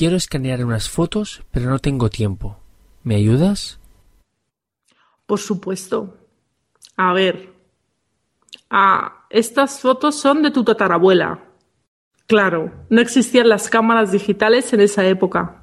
Quiero escanear unas fotos, pero no tengo tiempo. ¿Me ayudas? Por supuesto. A ver. Ah, estas fotos son de tu tatarabuela. Claro, no existían las cámaras digitales en esa época.